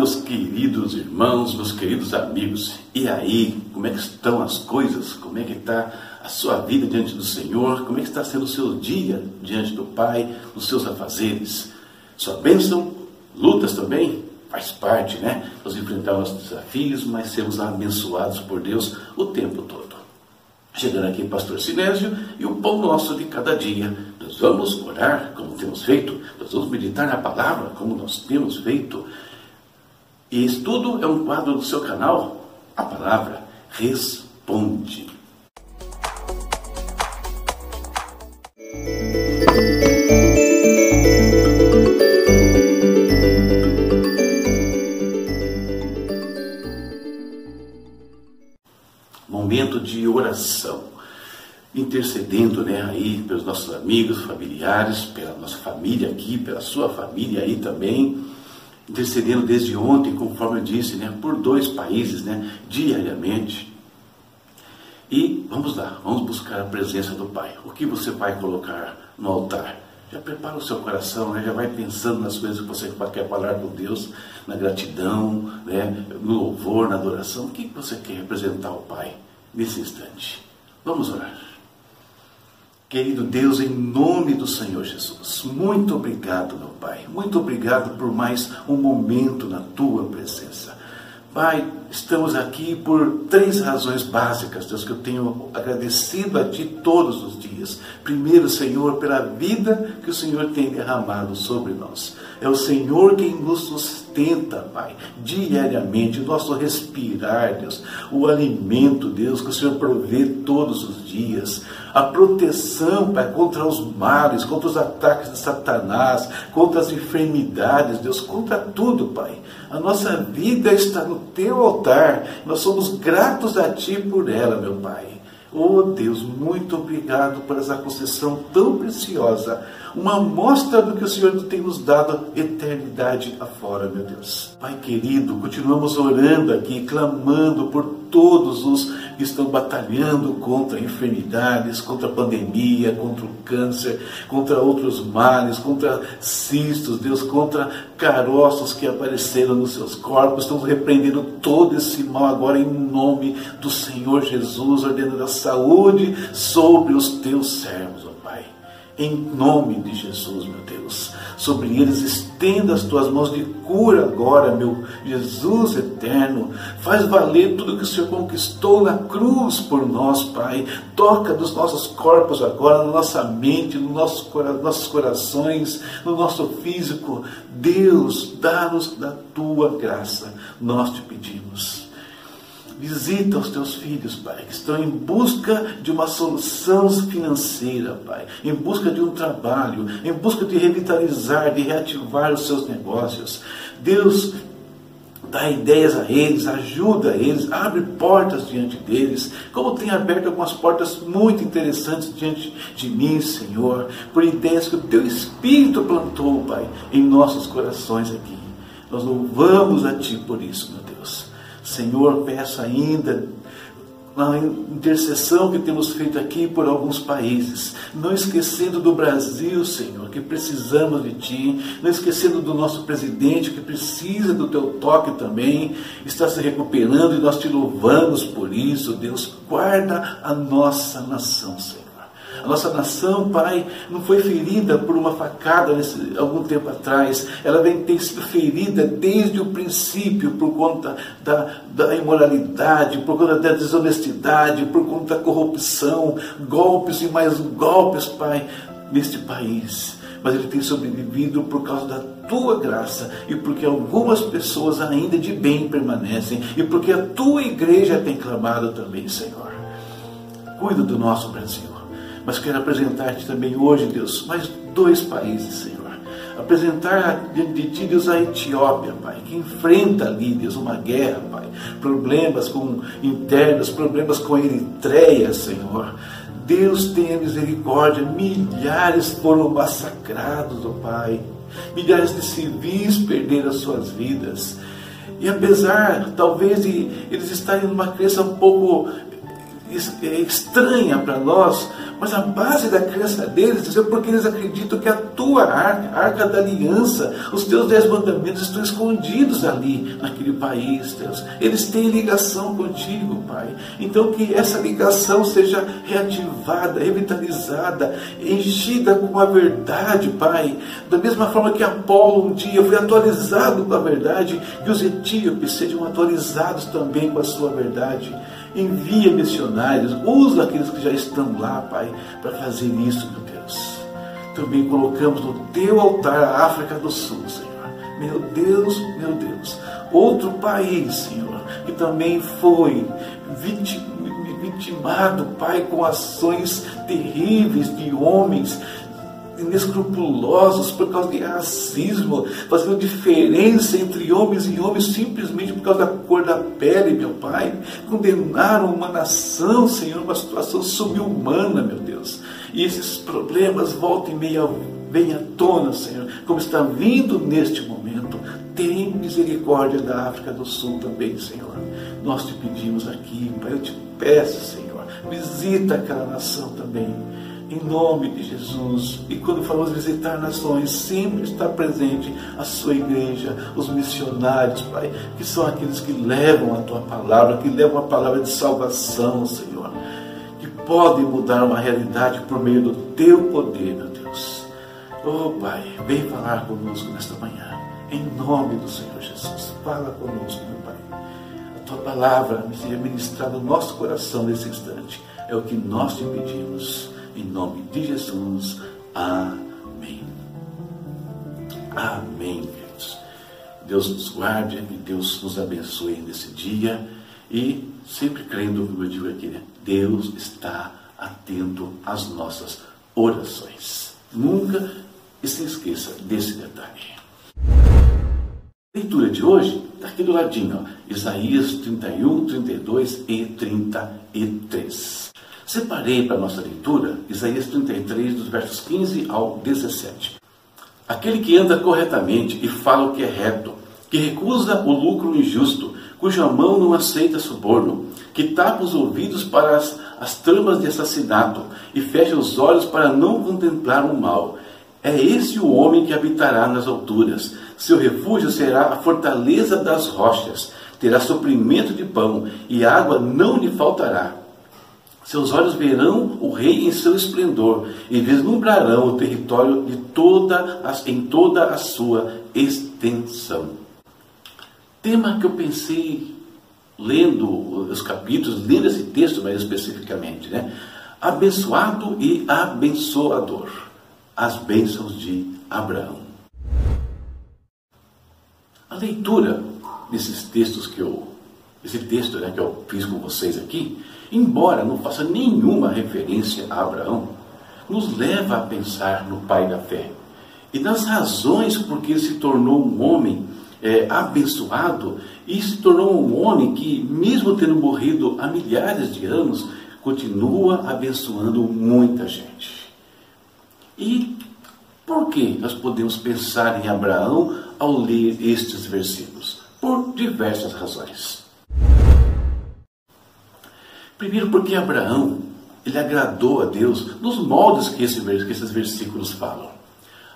Meus queridos irmãos, meus queridos amigos. E aí, como é que estão as coisas? Como é que está a sua vida diante do Senhor? Como é que está sendo o seu dia diante do Pai, os seus afazeres? Sua bênção, lutas também, faz parte, né? Nós enfrentamos desafios, mas sermos abençoados por Deus o tempo todo. Chegando aqui, Pastor Sinésio, e o pão nosso de cada dia. Nós vamos orar, como temos feito, nós vamos meditar na palavra, como nós temos feito. E isso tudo é um quadro do seu canal, a palavra responde. Momento de oração, intercedendo né, aí pelos nossos amigos, familiares, pela nossa família aqui, pela sua família aí também intercedendo desde ontem, conforme eu disse, né, por dois países, né, diariamente. E vamos lá, vamos buscar a presença do Pai. O que você vai colocar no altar? Já prepara o seu coração, né? já vai pensando nas coisas que você quer falar com Deus, na gratidão, né? no louvor, na adoração. O que você quer representar ao Pai nesse instante? Vamos orar. Querido Deus, em nome do Senhor Jesus, muito obrigado, meu Pai. Muito obrigado por mais um momento na tua presença. Pai, estamos aqui por três razões básicas, Deus, que eu tenho agradecido a Ti todos os dias. Primeiro, Senhor, pela vida que o Senhor tem derramado sobre nós. É o Senhor quem nos sustenta, Pai, diariamente, o nosso respirar, Deus, o alimento, Deus, que o Senhor provê todos os dias a proteção, Pai, contra os males, contra os ataques de Satanás, contra as enfermidades, Deus, contra tudo, Pai. A nossa vida está no teu altar, nós somos gratos a Ti por ela, meu Pai. Oh Deus, muito obrigado por essa concessão tão preciosa, uma amostra do que o Senhor tem nos dado eternidade afora, meu Deus. Pai querido, continuamos orando aqui, clamando por todos os que estão batalhando contra enfermidades, contra a pandemia, contra o câncer, contra outros males, contra cistos, Deus, contra caroços que apareceram nos seus corpos. Estamos repreendendo todo esse mal agora em nome do Senhor Jesus, ordenando a saúde sobre os teus servos. Em nome de Jesus, meu Deus, sobre eles estenda as tuas mãos de cura agora, meu Jesus eterno. Faz valer tudo que o Senhor conquistou na cruz por nós, Pai. Toca nos nossos corpos agora, na nossa mente, nos nossos, nossos corações, no nosso físico. Deus, dá-nos da tua graça, nós te pedimos. Visita os teus filhos, Pai, que estão em busca de uma solução financeira, Pai, em busca de um trabalho, em busca de revitalizar, de reativar os seus negócios. Deus, dá ideias a eles, ajuda eles, abre portas diante deles, como tem aberto algumas portas muito interessantes diante de mim, Senhor, por ideias que o Teu Espírito plantou, Pai, em nossos corações aqui. Nós louvamos a Ti por isso, meu Deus. Senhor, peço ainda na intercessão que temos feito aqui por alguns países, não esquecendo do Brasil, Senhor, que precisamos de Ti, não esquecendo do nosso presidente que precisa do Teu toque também, está se recuperando e nós te louvamos por isso, Deus, guarda a nossa nação, Senhor. A nossa nação, Pai, não foi ferida por uma facada nesse, algum tempo atrás. Ela vem ter sido ferida desde o princípio por conta da, da imoralidade, por conta da desonestidade, por conta da corrupção, golpes e mais golpes, Pai, neste país. Mas ele tem sobrevivido por causa da tua graça e porque algumas pessoas ainda de bem permanecem e porque a tua igreja tem clamado também, Senhor. Cuida do nosso Brasil. Mas quero apresentar-te também hoje, Deus, mais dois países, Senhor. Apresentar diante de ti, Deus, a Etiópia, Pai, que enfrenta ali, Deus, uma guerra, Pai. Problemas com internos, problemas com Eritreia, Senhor. Deus tenha misericórdia, milhares foram massacrados, ó Pai. Milhares de civis perderam as suas vidas. E apesar, talvez, de eles estarem numa crença um pouco estranha para nós, mas a base da crença deles é porque eles acreditam que a tua arca, a arca da aliança. Os teus dez mandamentos estão escondidos ali, naquele país, Deus. Eles têm ligação contigo, Pai. Então que essa ligação seja reativada, revitalizada, enchida com a verdade, Pai. Da mesma forma que Apolo um dia foi atualizado com a verdade, que os etíopes sejam atualizados também com a sua verdade. Envia missionários, usa aqueles que já estão lá, Pai, para fazer isso, meu Deus. Também colocamos no teu altar a África do Sul, Senhor. Meu Deus, meu Deus. Outro país, Senhor, que também foi vitimado, Pai, com ações terríveis de homens inescrupulosos por causa de racismo, fazendo diferença entre homens e homens simplesmente por causa da cor da pele, meu Pai. Condenaram uma nação, Senhor, uma situação subhumana, meu Deus. E esses problemas voltam e meia vem à tona, Senhor, como está vindo neste momento. Tem misericórdia da África do Sul também, Senhor. Nós te pedimos aqui, Pai, eu te peço, Senhor, visita aquela nação também em nome de Jesus. E quando falamos visitar nações, sempre está presente a sua igreja, os missionários, Pai, que são aqueles que levam a tua palavra, que levam a palavra de salvação, Senhor, que podem mudar uma realidade por meio do teu poder, meu Deus. Oh, Pai, vem falar conosco nesta manhã, em nome do Senhor Jesus. Fala conosco, meu Pai. A tua palavra seja ministrada no nosso coração nesse instante. É o que nós te pedimos em nome de Jesus. Amém. Amém, queridos. Deus nos guarde, que Deus nos abençoe nesse dia e sempre crendo, como eu digo aqui, né? Deus está atento às nossas orações. Nunca se esqueça desse detalhe. Leitura de hoje está aqui do ladinho, ó, Isaías 31, 32 e 33. Separei para nossa leitura Isaías 33, dos versos 15 ao 17. Aquele que anda corretamente e fala o que é reto, que recusa o lucro injusto, cuja mão não aceita suborno, que tapa os ouvidos para as, as tramas de assassinato e fecha os olhos para não contemplar o mal. É esse o homem que habitará nas alturas. Seu refúgio será a fortaleza das rochas. Terá suprimento de pão e água não lhe faltará. Seus olhos verão o rei em seu esplendor e vislumbrarão o território de toda a, em toda a sua extensão. Tema que eu pensei lendo os capítulos, lendo esse texto mais especificamente, né? Abençoado e abençoador. As bênçãos de Abraão. A leitura desses textos que eu, esse texto né, que eu fiz com vocês aqui, embora não faça nenhuma referência a Abraão, nos leva a pensar no pai da fé e nas razões por que se tornou um homem é, abençoado e se tornou um homem que, mesmo tendo morrido há milhares de anos, continua abençoando muita gente. E por que nós podemos pensar em Abraão ao ler estes versículos? Por diversas razões. Primeiro, porque Abraão ele agradou a Deus nos moldes que, esse, que esses versículos falam.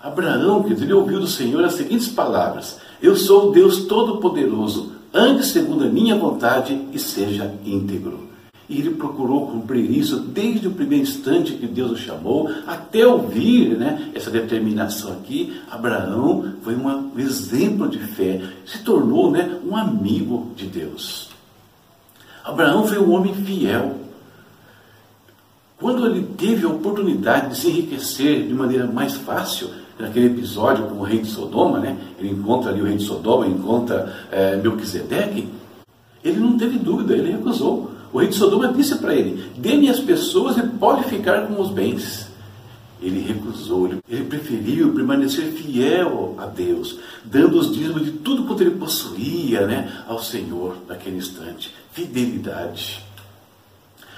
Abraão, que ele ouviu do Senhor as seguintes palavras: Eu sou o Deus Todo-Poderoso, ande segundo a minha vontade e seja íntegro. E ele procurou cumprir isso desde o primeiro instante que Deus o chamou, até ouvir né, essa determinação aqui. Abraão foi um exemplo de fé, se tornou né, um amigo de Deus. Abraão foi um homem fiel. Quando ele teve a oportunidade de se enriquecer de maneira mais fácil, naquele episódio com o rei de Sodoma, né? ele encontra ali o rei de Sodoma, encontra é, Melquisedeque, ele não teve dúvida, ele recusou. O rei de Sodoma disse para ele: dê-me as pessoas e pode ficar com os bens. Ele recusou, ele preferiu permanecer fiel a Deus, dando os dízimos de tudo quanto ele possuía né, ao Senhor naquele instante. Fidelidade.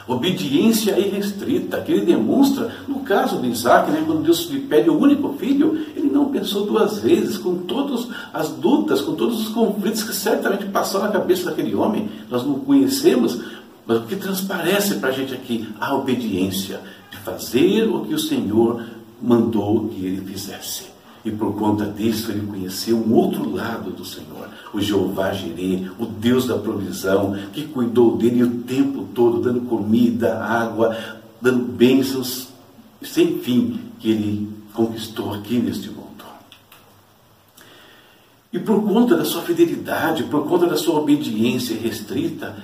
Obediência irrestrita, que ele demonstra no caso de Isaac, né, quando Deus lhe pede o único filho, ele não pensou duas vezes, com todas as lutas, com todos os conflitos que certamente passaram na cabeça daquele homem, nós não conhecemos, mas o que transparece para a gente aqui? A obediência, de fazer o que o Senhor mandou que ele fizesse. E por conta disso ele conheceu um outro lado do Senhor, o Jeová Jireh, o Deus da provisão, que cuidou dele o tempo todo, dando comida, água, dando bênçãos sem fim que ele conquistou aqui neste mundo. E por conta da sua fidelidade, por conta da sua obediência restrita,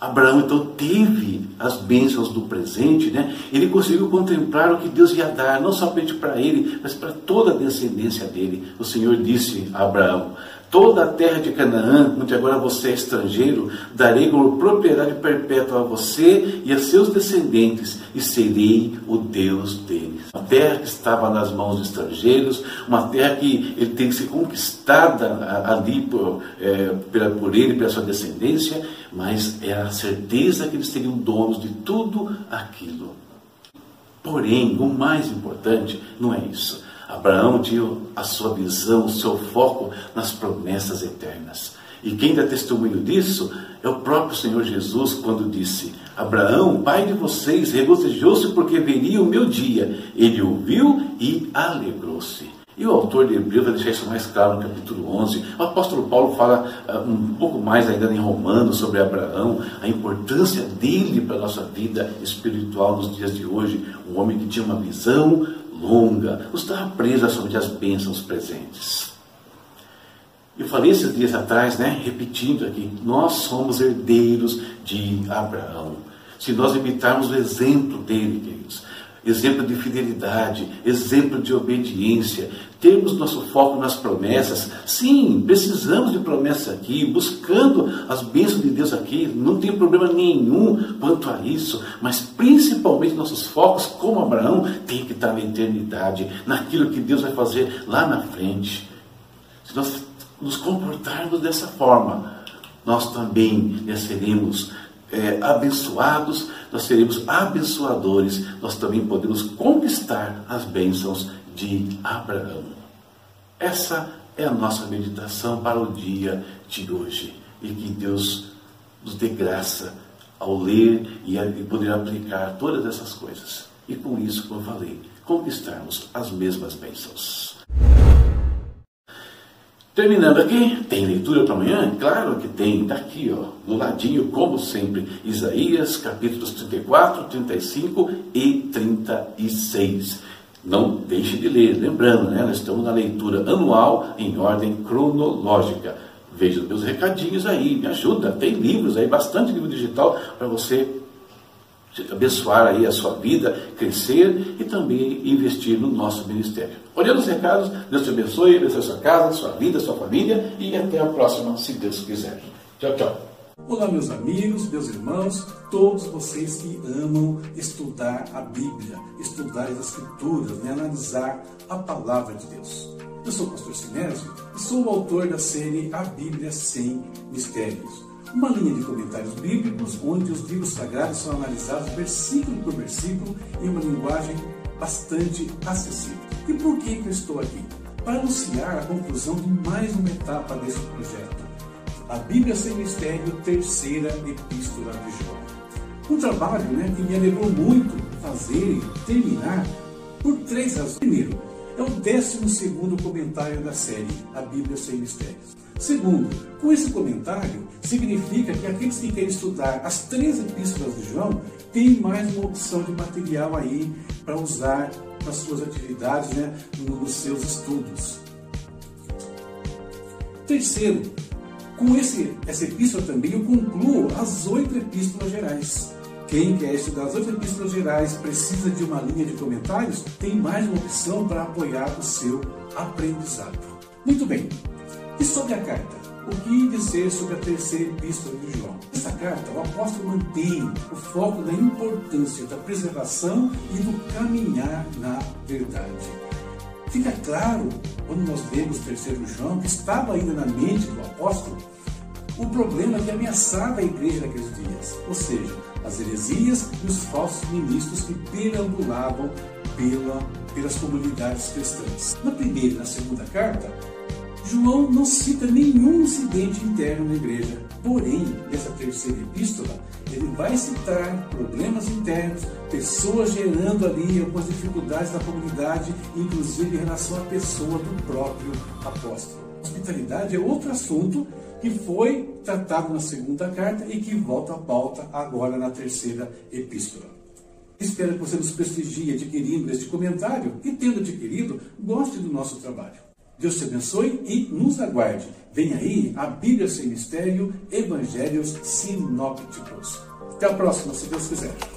Abraão então teve as bênçãos do presente, né? Ele conseguiu contemplar o que Deus ia dar, não somente para ele, mas para toda a descendência dele. O Senhor disse a Abraão: Toda a terra de Canaã, onde agora você é estrangeiro, darei como propriedade perpétua a você e a seus descendentes, e serei o Deus deles. Uma terra que estava nas mãos de estrangeiros, uma terra que ele tem que ser conquistada ali por, é, por ele, pela sua descendência, mas é a certeza que eles teriam donos de tudo aquilo. Porém, o mais importante não é isso. Abraão tinha a sua visão, o seu foco nas promessas eternas. E quem dá testemunho disso é o próprio Senhor Jesus, quando disse: Abraão, pai de vocês, regozijou-se porque veria o meu dia. Ele ouviu e alegrou-se. E o autor de Hebreus vai deixar isso mais claro no capítulo 11. O apóstolo Paulo fala uh, um pouco mais ainda em Romanos sobre Abraão, a importância dele para a nossa vida espiritual nos dias de hoje. Um homem que tinha uma visão longa, não estava presa sobre as bênçãos presentes. Eu falei esses dias atrás, né, repetindo aqui, nós somos herdeiros de Abraão. Se nós imitarmos o exemplo dele, queridos, exemplo de fidelidade, exemplo de obediência, termos nosso foco nas promessas. Sim, precisamos de promessas aqui, buscando as bênçãos de Deus aqui, não tem problema nenhum quanto a isso, mas principalmente nossos focos, como Abraão, tem que estar na eternidade, naquilo que Deus vai fazer lá na frente. Se nós nos comportarmos dessa forma, nós também seremos é, abençoados, nós seremos abençoadores, nós também podemos conquistar as bênçãos de Abraão. Essa é a nossa meditação para o dia de hoje. E que Deus nos dê graça ao ler e, a, e poder aplicar todas essas coisas. E com isso, como eu falei, conquistarmos as mesmas bênçãos. Terminando aqui, tem leitura para amanhã? Claro que tem, está aqui, ó, no ladinho, como sempre, Isaías, capítulos 34, 35 e 36. Não deixe de ler, lembrando, né, nós estamos na leitura anual em ordem cronológica. Veja os meus recadinhos aí, me ajuda, tem livros aí, bastante livro digital para você abençoar aí a sua vida, crescer e também investir no nosso ministério. Olhando os recados, Deus te abençoe, abençoe sua casa, sua vida, sua família e até a próxima, se Deus quiser. Tchau, tchau. Olá, meus amigos, meus irmãos, todos vocês que amam estudar a Bíblia, estudar as Escrituras, né, analisar a palavra de Deus. Eu sou o pastor Sinésio e sou o autor da série A Bíblia Sem Mistérios uma linha de comentários bíblicos onde os livros sagrados são analisados versículo por versículo em uma linguagem bastante acessível. E por que, que eu estou aqui? Para anunciar a conclusão de mais uma etapa desse projeto. A Bíblia Sem Mistério, terceira epístola de João. Um trabalho né, que me alegrou muito fazer e terminar por três razões. Primeiro, é o décimo segundo comentário da série A Bíblia Sem Mistérios. Segundo, com esse comentário, significa que aqueles que querem estudar as três epístolas de João têm mais uma opção de material aí para usar nas suas atividades, né, nos seus estudos. Terceiro, com esse, essa epístola também eu concluo as oito epístolas gerais. Quem quer estudar as oito epístolas gerais precisa de uma linha de comentários, tem mais uma opção para apoiar o seu aprendizado. Muito bem, e sobre a carta? O que dizer sobre a terceira epístola de João? Nessa carta, o apóstolo mantém o foco da importância da preservação e do caminhar na verdade. Fica claro, quando nós lemos terceiro João, que estava ainda na mente do apóstolo o problema que ameaçava a igreja naqueles dias, ou seja, as heresias e os falsos ministros que perambulavam pela, pelas comunidades cristãs. Na primeira e na segunda carta, João não cita nenhum incidente interno na igreja. Porém, nessa terceira epístola, ele vai citar problemas internos, pessoas gerando ali algumas dificuldades na comunidade, inclusive em relação à pessoa do próprio apóstolo. Hospitalidade é outro assunto que foi tratado na segunda carta e que volta à pauta agora na terceira epístola. Espero que você nos prestigie adquirindo este comentário e, tendo adquirido, goste do nosso trabalho. Deus te abençoe e nos aguarde. Vem aí a Bíblia Sem Mistério, Evangelhos Sinópticos. Até a próxima, se Deus quiser.